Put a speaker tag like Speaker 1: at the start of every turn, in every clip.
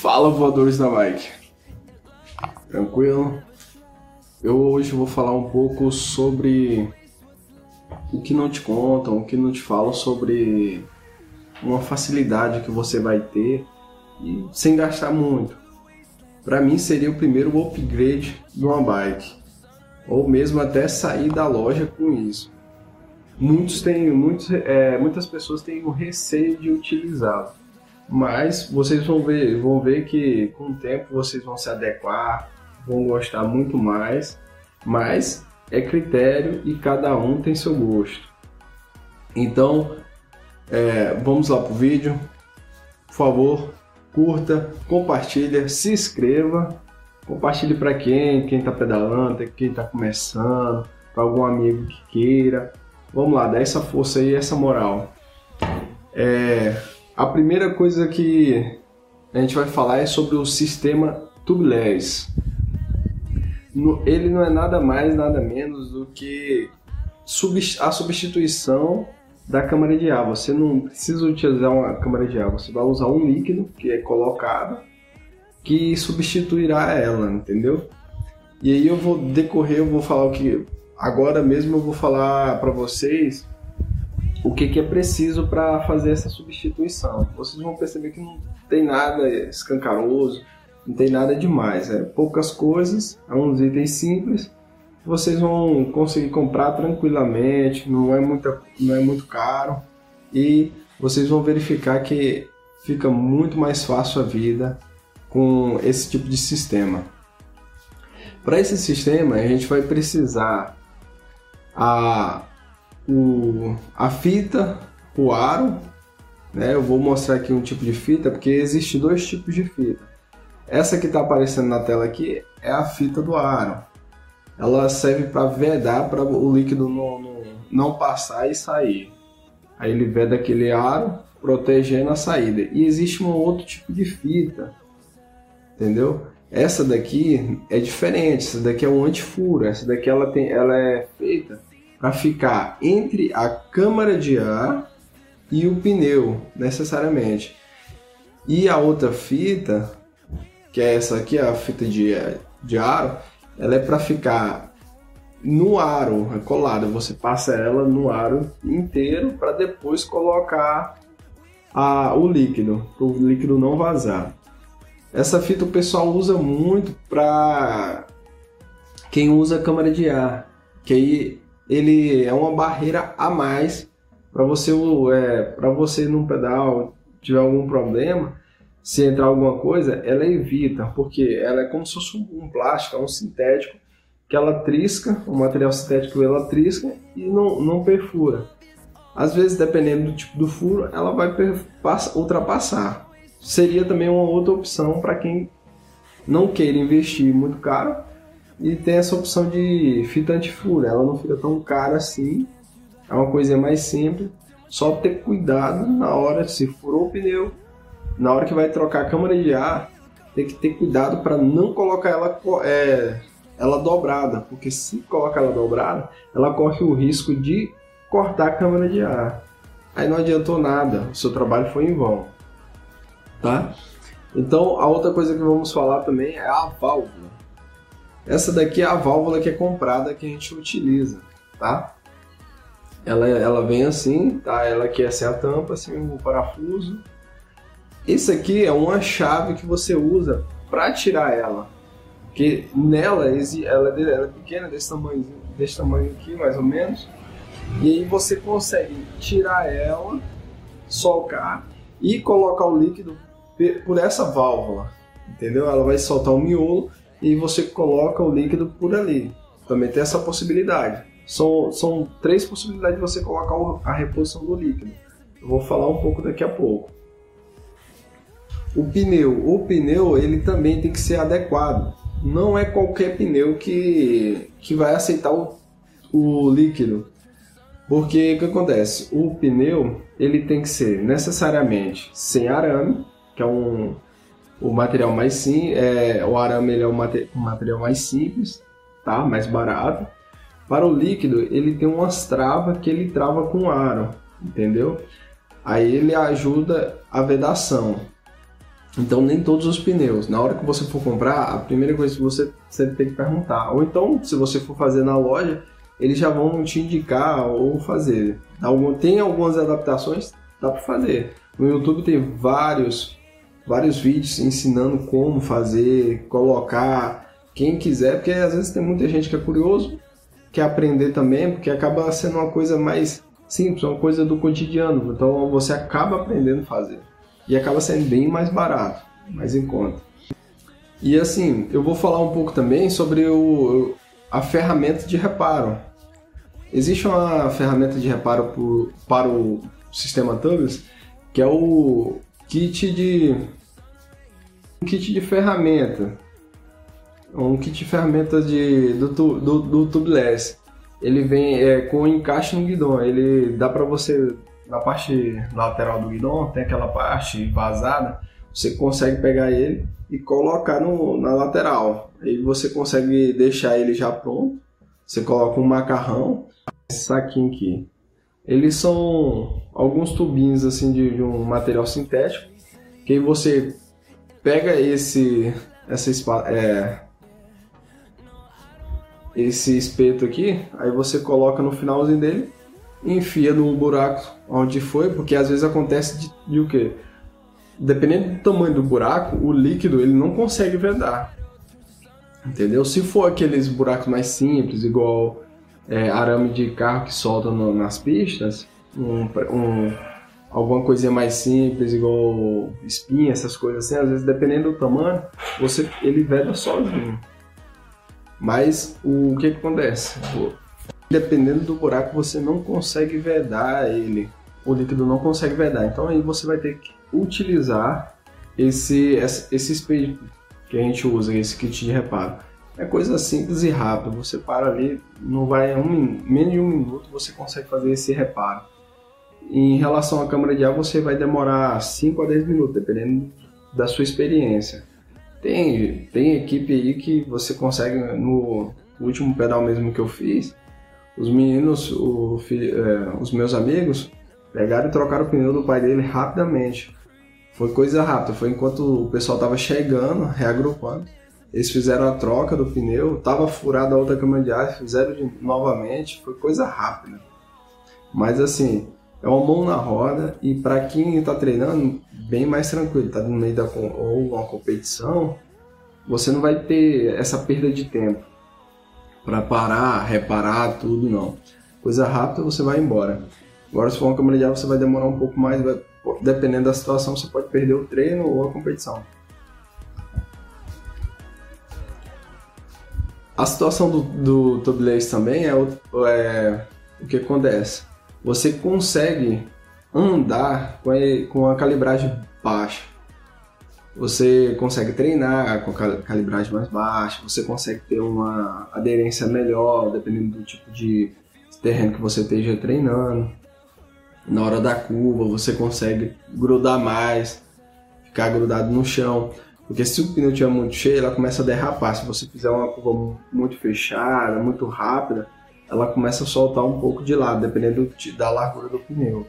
Speaker 1: Fala voadores da bike. Tranquilo? Eu hoje vou falar um pouco sobre o que não te contam, o que não te falam sobre uma facilidade que você vai ter e sem gastar muito. Para mim seria o primeiro upgrade de uma bike, ou mesmo até sair da loja com isso. Muitos têm, muitos, é, muitas pessoas têm o receio de utilizá-lo mas vocês vão ver, vão ver que com o tempo vocês vão se adequar, vão gostar muito mais, mas é critério e cada um tem seu gosto. Então, é, vamos lá pro vídeo. Por favor, curta, compartilha, se inscreva, compartilhe para quem, quem está pedalando, quem está começando, para algum amigo que queira. Vamos lá, dá essa força aí, essa moral. É, a primeira coisa que a gente vai falar é sobre o sistema tubeless. Ele não é nada mais, nada menos do que a substituição da câmara de ar. Você não precisa utilizar uma câmara de ar, você vai usar um líquido que é colocado que substituirá ela, entendeu? E aí eu vou decorrer, eu vou falar o que agora mesmo eu vou falar para vocês o que, que é preciso para fazer essa substituição. Vocês vão perceber que não tem nada escancaroso, não tem nada demais, é poucas coisas, é uns itens simples. Vocês vão conseguir comprar tranquilamente, não é, muita, não é muito caro e vocês vão verificar que fica muito mais fácil a vida com esse tipo de sistema. Para esse sistema, a gente vai precisar a o, a fita, o aro, né? Eu vou mostrar aqui um tipo de fita, porque existe dois tipos de fita. Essa que está aparecendo na tela aqui é a fita do aro. Ela serve para vedar para o líquido não, não, não passar e sair. Aí ele veda aquele aro, protegendo a saída. E existe um outro tipo de fita, entendeu? Essa daqui é diferente, essa daqui é um antifuro, essa daqui ela, tem, ela é feita para ficar entre a câmara de ar e o pneu, necessariamente. E a outra fita, que é essa aqui, a fita de, de aro, ela é para ficar no aro, é colada. Você passa ela no aro inteiro para depois colocar a, o líquido, para o líquido não vazar. Essa fita o pessoal usa muito para quem usa câmara de ar, que aí ele é uma barreira a mais para você é, para você num pedal tiver algum problema se entrar alguma coisa ela evita porque ela é como se fosse um plástico é um sintético que ela trisca o material sintético ela trisca e não, não perfura. Às vezes dependendo do tipo do furo ela vai ultrapassar. Seria também uma outra opção para quem não queira investir muito caro e tem essa opção de fita antifuro, ela não fica tão cara assim, é uma coisinha mais simples, só ter cuidado na hora, se furou o pneu, na hora que vai trocar a câmara de ar, tem que ter cuidado para não colocar ela, é, ela dobrada, porque se colocar ela dobrada, ela corre o risco de cortar a câmara de ar. Aí não adiantou nada, o seu trabalho foi em vão. Tá? Então, a outra coisa que vamos falar também é a válvula. Essa daqui é a válvula que é comprada que a gente utiliza, tá? Ela, ela vem assim, tá? Ela essa é a tampa, assim, o parafuso. Isso aqui é uma chave que você usa para tirar ela. Porque nela, ela, é ela é pequena, desse tamanho, desse tamanho aqui, mais ou menos. E aí você consegue tirar ela, soltar e colocar o líquido por essa válvula, entendeu? Ela vai soltar o miolo e você coloca o líquido por ali. Também tem essa possibilidade. São, são três possibilidades de você colocar a reposição do líquido. Eu vou falar um pouco daqui a pouco. O pneu, o pneu ele também tem que ser adequado. Não é qualquer pneu que, que vai aceitar o, o líquido. Porque o que acontece? O pneu ele tem que ser necessariamente sem arame, que é um, o material mais sim, é, o arame ele é o material mais simples, tá? Mais barato. Para o líquido, ele tem umas travas que ele trava com aro, entendeu? Aí ele ajuda a vedação. Então nem todos os pneus. Na hora que você for comprar, a primeira coisa que você sempre tem que perguntar. Ou então, se você for fazer na loja, eles já vão te indicar ou fazer. Tem algumas adaptações, dá para fazer. No YouTube tem vários, vários vídeos ensinando como fazer, colocar. Quem quiser, porque às vezes tem muita gente que é curioso, quer aprender também, porque acaba sendo uma coisa mais simples, uma coisa do cotidiano. Então você acaba aprendendo a fazer. E acaba sendo bem mais barato, mais em conta. E assim, eu vou falar um pouco também sobre o, a ferramenta de reparo. Existe uma ferramenta de reparo por, para o sistema Tubeless que é o kit de um kit de ferramenta, um kit de ferramenta de do, do, do tubeless. Ele vem é, com encaixe no guidão. Ele dá para você na parte lateral do guidão tem aquela parte vazada. Você consegue pegar ele e colocar no, na lateral. Aí você consegue deixar ele já pronto. Você coloca um macarrão, esse saquinho aqui. Eles são alguns tubinhos assim de, de um material sintético que você pega esse essa é, esse espeto aqui, aí você coloca no finalzinho dele, enfia no buraco onde foi, porque às vezes acontece de, de o que? Dependendo do tamanho do buraco, o líquido ele não consegue vedar. Entendeu? Se for aqueles buracos mais simples, igual é, arame de carro que solta no, nas pistas, um, um, alguma coisinha mais simples, igual espinha, essas coisas assim, às vezes dependendo do tamanho, você ele veda sozinho. Mas o que, que acontece? Dependendo do buraco, você não consegue vedar ele. O líquido não consegue vedar. Então aí você vai ter que utilizar esse, esse espelho que a gente usa, esse kit de reparo é coisa simples e rápida. Você para ali, não vai um, menos de um minuto você consegue fazer esse reparo. Em relação à câmara de ar, você vai demorar 5 a 10 minutos, dependendo da sua experiência. Tem, tem equipe aí que você consegue, no último pedal mesmo que eu fiz, os meninos, o, é, os meus amigos, pegaram e trocaram o pneu do pai dele rapidamente. Foi coisa rápida, foi enquanto o pessoal estava chegando, reagrupando. Eles fizeram a troca do pneu, tava furada a outra câmara de ar, fizeram de, novamente, foi coisa rápida. Mas assim, é uma mão na roda e para quem está treinando, bem mais tranquilo, está no meio da ou uma competição, você não vai ter essa perda de tempo para parar, reparar tudo não. Coisa rápida, você vai embora. Agora se for uma câmera de ar, você vai demorar um pouco mais, vai, dependendo da situação, você pode perder o treino ou a competição. A situação do, do tubeless também é é o que acontece. Você consegue andar com a, com a calibragem baixa. Você consegue treinar com a calibragem mais baixa, você consegue ter uma aderência melhor, dependendo do tipo de terreno que você esteja treinando. Na hora da curva, você consegue grudar mais, ficar grudado no chão. Porque se o pneu estiver muito cheio, ela começa a derrapar. Se você fizer uma curva muito fechada, muito rápida, ela começa a soltar um pouco de lado, dependendo da largura do pneu.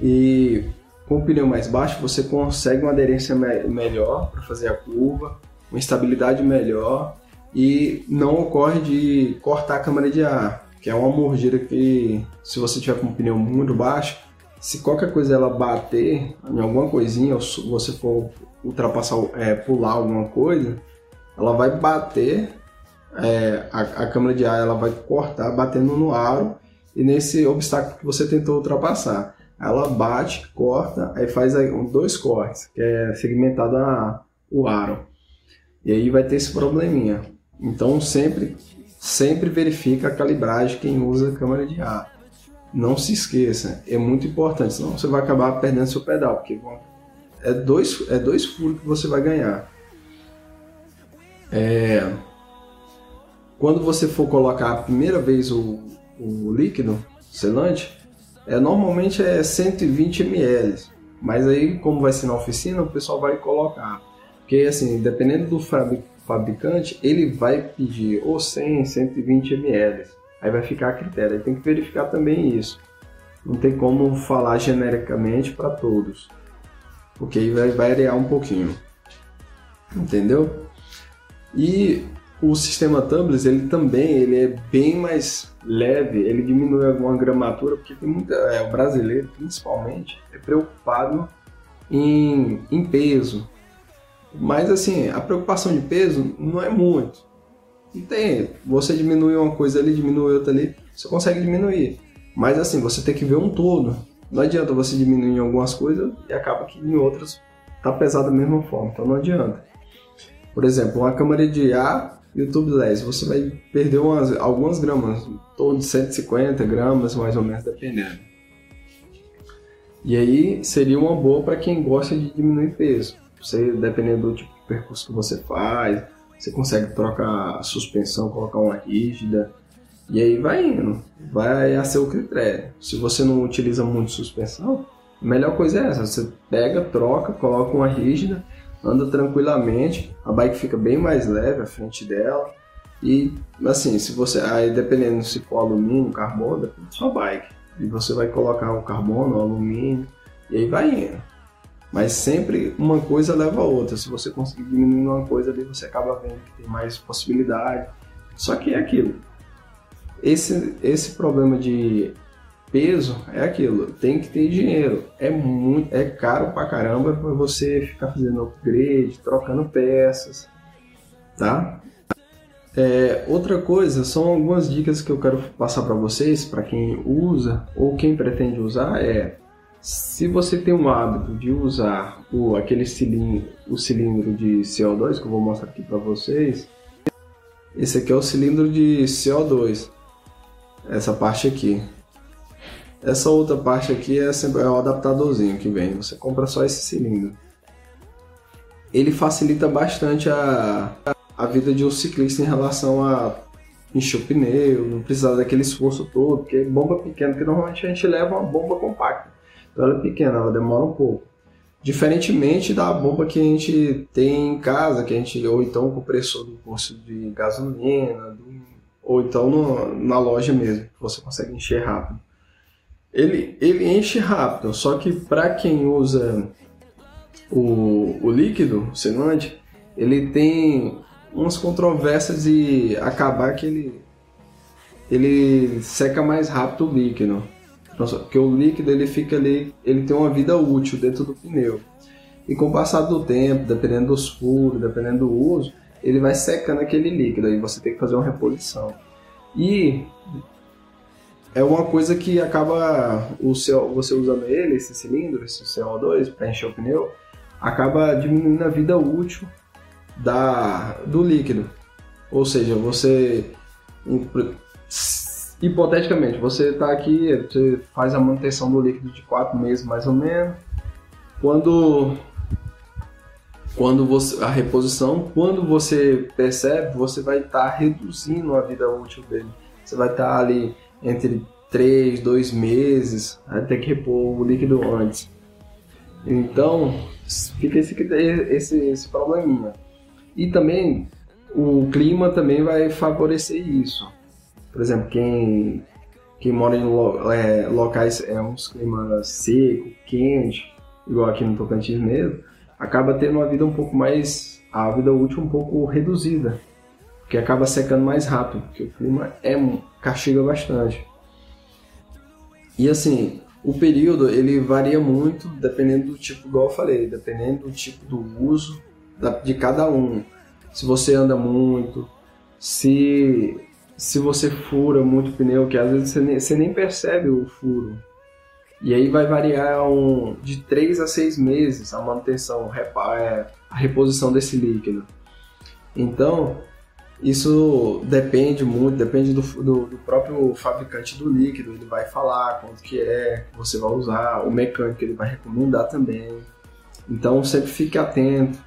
Speaker 1: E com o pneu mais baixo, você consegue uma aderência me melhor para fazer a curva, uma estabilidade melhor e não ocorre de cortar a câmara de ar, que é uma mordida que, se você tiver com o pneu muito baixo, se qualquer coisa ela bater em alguma coisinha, ou você for ultrapassar, é, pular alguma coisa, ela vai bater, é, a, a câmera de ar ela vai cortar, batendo no aro e nesse obstáculo que você tentou ultrapassar. Ela bate, corta, aí faz aí dois cortes, que é segmentado a, o aro. E aí vai ter esse probleminha. Então sempre, sempre verifica a calibragem quem usa a câmera de ar. Não se esqueça, é muito importante, senão você vai acabar perdendo seu pedal, porque é dois, é dois furos que você vai ganhar. É, quando você for colocar a primeira vez o, o líquido selante, é, normalmente é 120 ml. Mas aí, como vai ser na oficina, o pessoal vai colocar. Porque, assim, dependendo do fabricante, ele vai pedir ou 100, 120 ml. Aí vai ficar a critério. Aí tem que verificar também isso. Não tem como falar genericamente para todos porque aí vai variar um pouquinho. Entendeu? E o sistema tubeless, ele também ele é bem mais leve, ele diminui alguma gramatura, porque tem muita, é, o brasileiro, principalmente, é preocupado em, em peso. Mas assim, a preocupação de peso não é muito. Não tem, você diminui uma coisa ali, diminui outra ali, você consegue diminuir. Mas assim, você tem que ver um todo. Não adianta você diminuir em algumas coisas e acaba que em outras tá pesado da mesma forma. Então não adianta. Por exemplo, uma câmera de ar e o tubeless, você vai perder umas, algumas gramas, todo de 150 gramas mais ou menos, dependendo. E aí seria uma boa para quem gosta de diminuir peso. Você, dependendo do tipo de percurso que você faz, você consegue trocar a suspensão, colocar uma rígida, e aí vai indo, vai a seu critério. Se você não utiliza muito suspensão, a melhor coisa é essa: você pega, troca, coloca uma rígida, anda tranquilamente, a bike fica bem mais leve à frente dela. E assim, se você aí dependendo se for alumínio, carbono, depende da sua bike. E você vai colocar o carbono, o alumínio, e aí vai indo. Mas sempre uma coisa leva a outra. Se você conseguir diminuir uma coisa ali, você acaba vendo que tem mais possibilidade. Só que é aquilo. Esse, esse problema de peso é aquilo, tem que ter dinheiro. É muito, é caro pra caramba para você ficar fazendo upgrade, trocando peças, tá? É, outra coisa, são algumas dicas que eu quero passar para vocês, para quem usa ou quem pretende usar, é se você tem um hábito de usar o, aquele cilindro, o cilindro de CO2 que eu vou mostrar aqui para vocês, esse aqui é o cilindro de CO2, essa parte aqui. Essa outra parte aqui é, sempre, é o adaptadorzinho que vem, você compra só esse cilindro. Ele facilita bastante a, a vida de um ciclista em relação a encher o pneu, não precisar daquele esforço todo, porque bomba pequena, porque normalmente a gente leva uma bomba compacta. Então ela é pequena, ela demora um pouco. Diferentemente da bomba que a gente tem em casa, que a gente ou então o compressor do de gasolina, do, ou então no, na loja mesmo, que você consegue encher rápido. Ele, ele enche rápido, só que para quem usa o, o líquido, o selante, ele tem umas controvérsias de acabar que ele, ele seca mais rápido o líquido. Porque o líquido ele fica ali, ele tem uma vida útil dentro do pneu. E com o passar do tempo, dependendo dos furos, dependendo do uso, ele vai secando aquele líquido, aí você tem que fazer uma reposição. E é uma coisa que acaba o seu, você usando ele, esse cilindro, esse CO2 para encher o pneu, acaba diminuindo a vida útil da, do líquido. Ou seja, você hipoteticamente, você está aqui, você faz a manutenção do líquido de quatro meses mais ou menos. Quando quando você a reposição, quando você percebe, você vai estar tá reduzindo a vida útil dele. Você vai estar tá ali entre 3, 2 meses, até que repor o líquido antes. Então, fica esse, esse, esse probleminha. E também o clima também vai favorecer isso. Por exemplo, quem, quem mora em lo, é, locais é uns climas seco, quente, igual aqui no Tocantins mesmo, acaba tendo uma vida um pouco mais a vida útil um pouco reduzida, porque acaba secando mais rápido, porque o clima é castiga bastante. E assim, o período ele varia muito dependendo do tipo, igual eu falei, dependendo do tipo do uso de cada um. Se você anda muito, se se você fura muito pneu, que às vezes você nem, você nem percebe o furo. E aí vai variar um, de 3 a 6 meses a manutenção, é, a reposição desse líquido. Então, isso depende muito, depende do, do, do, próprio fabricante do líquido. Ele vai falar quanto que é que você vai usar, o mecânico ele vai recomendar também. Então sempre fique atento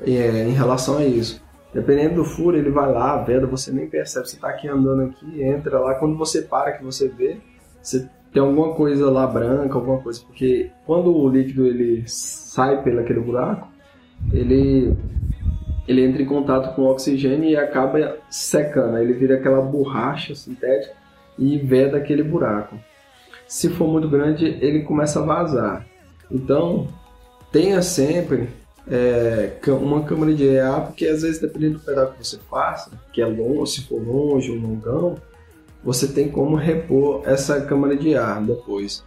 Speaker 1: é, em relação a isso. Dependendo do furo, ele vai lá, veda, você nem percebe, você está aqui andando aqui, entra lá, quando você para, que você vê, você tem alguma coisa lá branca, alguma coisa, porque quando o líquido ele sai pelo aquele buraco, ele ele entra em contato com o oxigênio e acaba secando, ele vira aquela borracha sintética e veda aquele buraco. Se for muito grande, ele começa a vazar. Então, tenha sempre é, uma câmara de EA, porque às vezes dependendo do pedal que você faça, que é longe, se for longe, um longão, você tem como repor essa câmara de ar depois.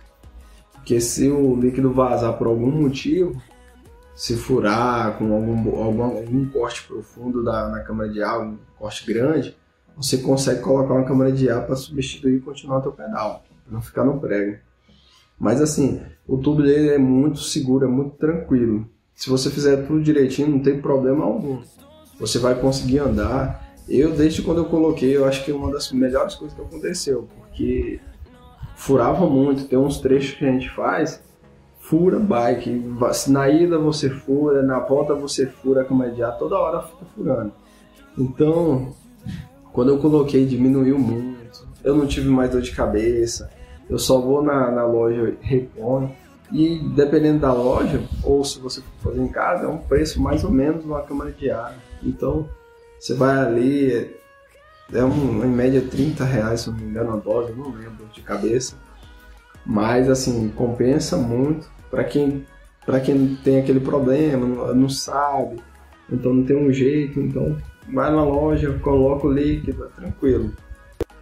Speaker 1: Porque se o líquido vazar por algum motivo, se furar com algum, algum, algum corte profundo da, na câmara de ar, um corte grande, você consegue colocar uma câmara de ar para substituir e continuar o teu pedal, não ficar no prego. Mas assim, o tubo dele é muito seguro, é muito tranquilo. Se você fizer tudo direitinho, não tem problema algum. Você vai conseguir andar. Eu, desde quando eu coloquei, eu acho que é uma das melhores coisas que aconteceu, porque furava muito. Tem uns trechos que a gente faz, fura bike. Na ida você fura, na volta você fura a câmera de ar, toda hora fica furando. Então, quando eu coloquei, diminuiu muito. Eu não tive mais dor de cabeça. Eu só vou na, na loja reponho. E dependendo da loja, ou se você for fazer em casa, é um preço mais ou menos uma câmara de ar. Então, você vai ali, é um, em média 30 reais, se não me engano, a dose, não lembro de cabeça. Mas, assim, compensa muito para quem, pra quem tem aquele problema, não, não sabe, então não tem um jeito, então vai na loja, coloca o líquido, é tranquilo.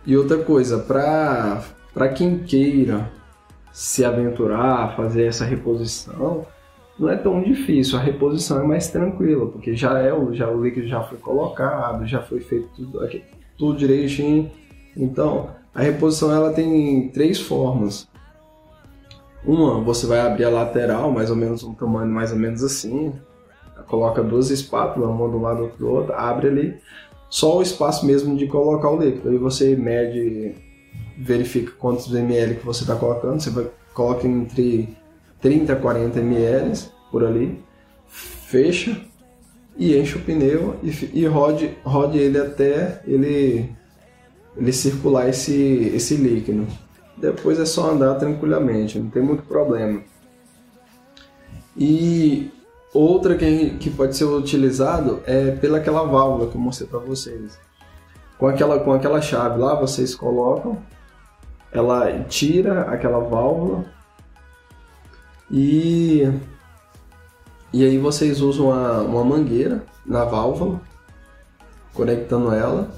Speaker 1: E outra coisa, para quem queira se aventurar, fazer essa reposição, não é tão difícil. A reposição é mais tranquila, porque já é o, já, o líquido já foi colocado, já foi feito tudo, tudo direitinho. Então, a reposição ela tem três formas. Uma, você vai abrir a lateral, mais ou menos um tamanho mais ou menos assim, coloca duas espátulas, uma do lado do outro, abre ali, só o espaço mesmo de colocar o líquido. Aí você mede verifica quantos ml que você está colocando, você vai, coloca entre 30 a 40 ml por ali, fecha e enche o pneu e, e rode, rode ele até ele, ele circular esse, esse líquido. Depois é só andar tranquilamente, não tem muito problema. E outra que, que pode ser utilizado é pela aquela válvula que eu mostrei para vocês. Com aquela, com aquela chave lá, vocês colocam ela tira aquela válvula e e aí vocês usam uma, uma mangueira na válvula conectando ela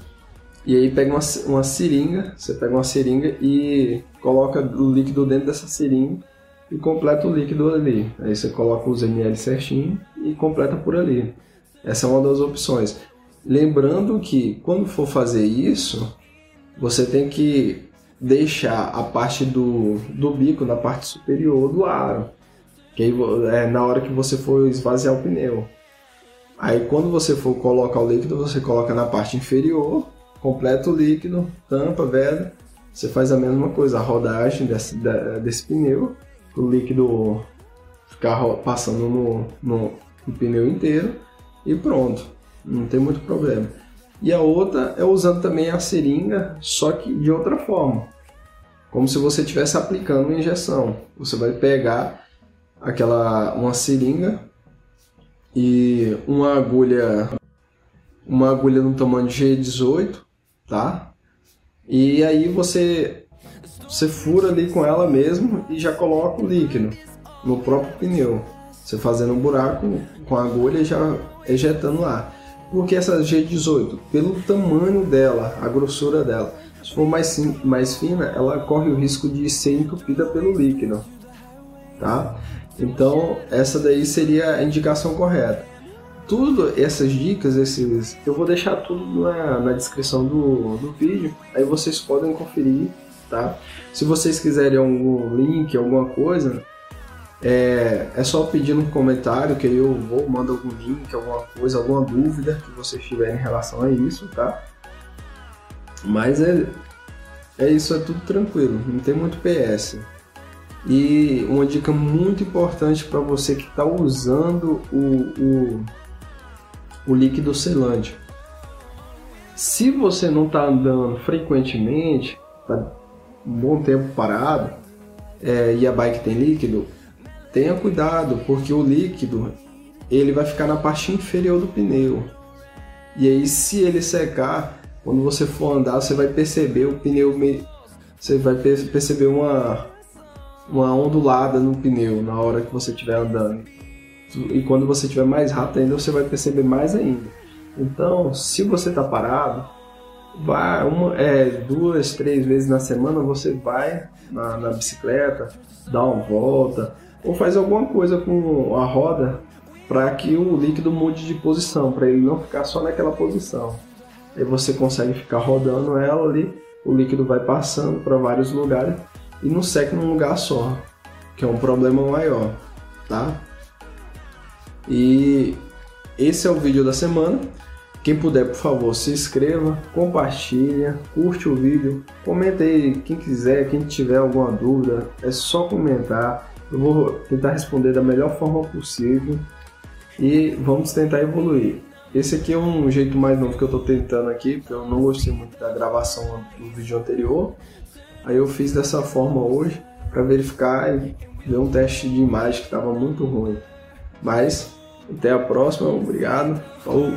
Speaker 1: e aí pega uma, uma seringa você pega uma seringa e coloca o líquido dentro dessa seringa e completa o líquido ali aí você coloca os ml certinho e completa por ali essa é uma das opções lembrando que quando for fazer isso você tem que deixar a parte do, do bico na parte superior do aro. Que aí, é na hora que você for esvaziar o pneu. Aí quando você for colocar o líquido, você coloca na parte inferior, completa o líquido, tampa, veda. Você faz a mesma coisa, a rodagem desse, desse pneu, o líquido ficar passando no, no, no pneu inteiro e pronto. Não tem muito problema. E a outra é usando também a seringa, só que de outra forma. Como se você estivesse aplicando uma injeção. Você vai pegar aquela uma seringa e uma agulha uma agulha no tamanho de G18, tá? E aí você você fura ali com ela mesmo e já coloca o líquido no próprio pneu. Você fazendo um buraco com a agulha e já ejetando lá. Porque essa G18, pelo tamanho dela, a grossura dela, se for mais, mais fina, ela corre o risco de ser entupida pelo líquido, tá? Então, essa daí seria a indicação correta. Tudo essas dicas, esses, eu vou deixar tudo na, na descrição do, do vídeo, aí vocês podem conferir, tá? Se vocês quiserem algum link, alguma coisa, é, é só pedir no comentário que eu vou mandar algum link, alguma coisa, alguma dúvida que vocês tiverem em relação a isso, tá? Mas é, é isso, é tudo tranquilo, não tem muito PS. E uma dica muito importante para você que está usando o, o, o líquido selante. Se você não está andando frequentemente, tá um bom tempo parado, é, e a bike tem líquido, tenha cuidado, porque o líquido ele vai ficar na parte inferior do pneu. E aí, se ele secar, quando você for andar, você vai perceber o pneu. Você vai perceber uma, uma ondulada no pneu na hora que você estiver andando. E quando você estiver mais rápido ainda, você vai perceber mais ainda. Então, se você está parado, vai uma, é, duas, três vezes na semana você vai na, na bicicleta, dá uma volta ou faz alguma coisa com a roda para que o líquido mude de posição, para ele não ficar só naquela posição. Aí você consegue ficar rodando ela ali, o líquido vai passando para vários lugares e não seca num lugar só, que é um problema maior, tá? E esse é o vídeo da semana. Quem puder, por favor, se inscreva, compartilha, curte o vídeo, comente aí quem quiser, quem tiver alguma dúvida, é só comentar. Eu vou tentar responder da melhor forma possível e vamos tentar evoluir. Esse aqui é um jeito mais novo que eu estou tentando aqui, porque eu não gostei muito da gravação do vídeo anterior. Aí eu fiz dessa forma hoje para verificar e ver um teste de imagem que estava muito ruim. Mas até a próxima, obrigado, falou!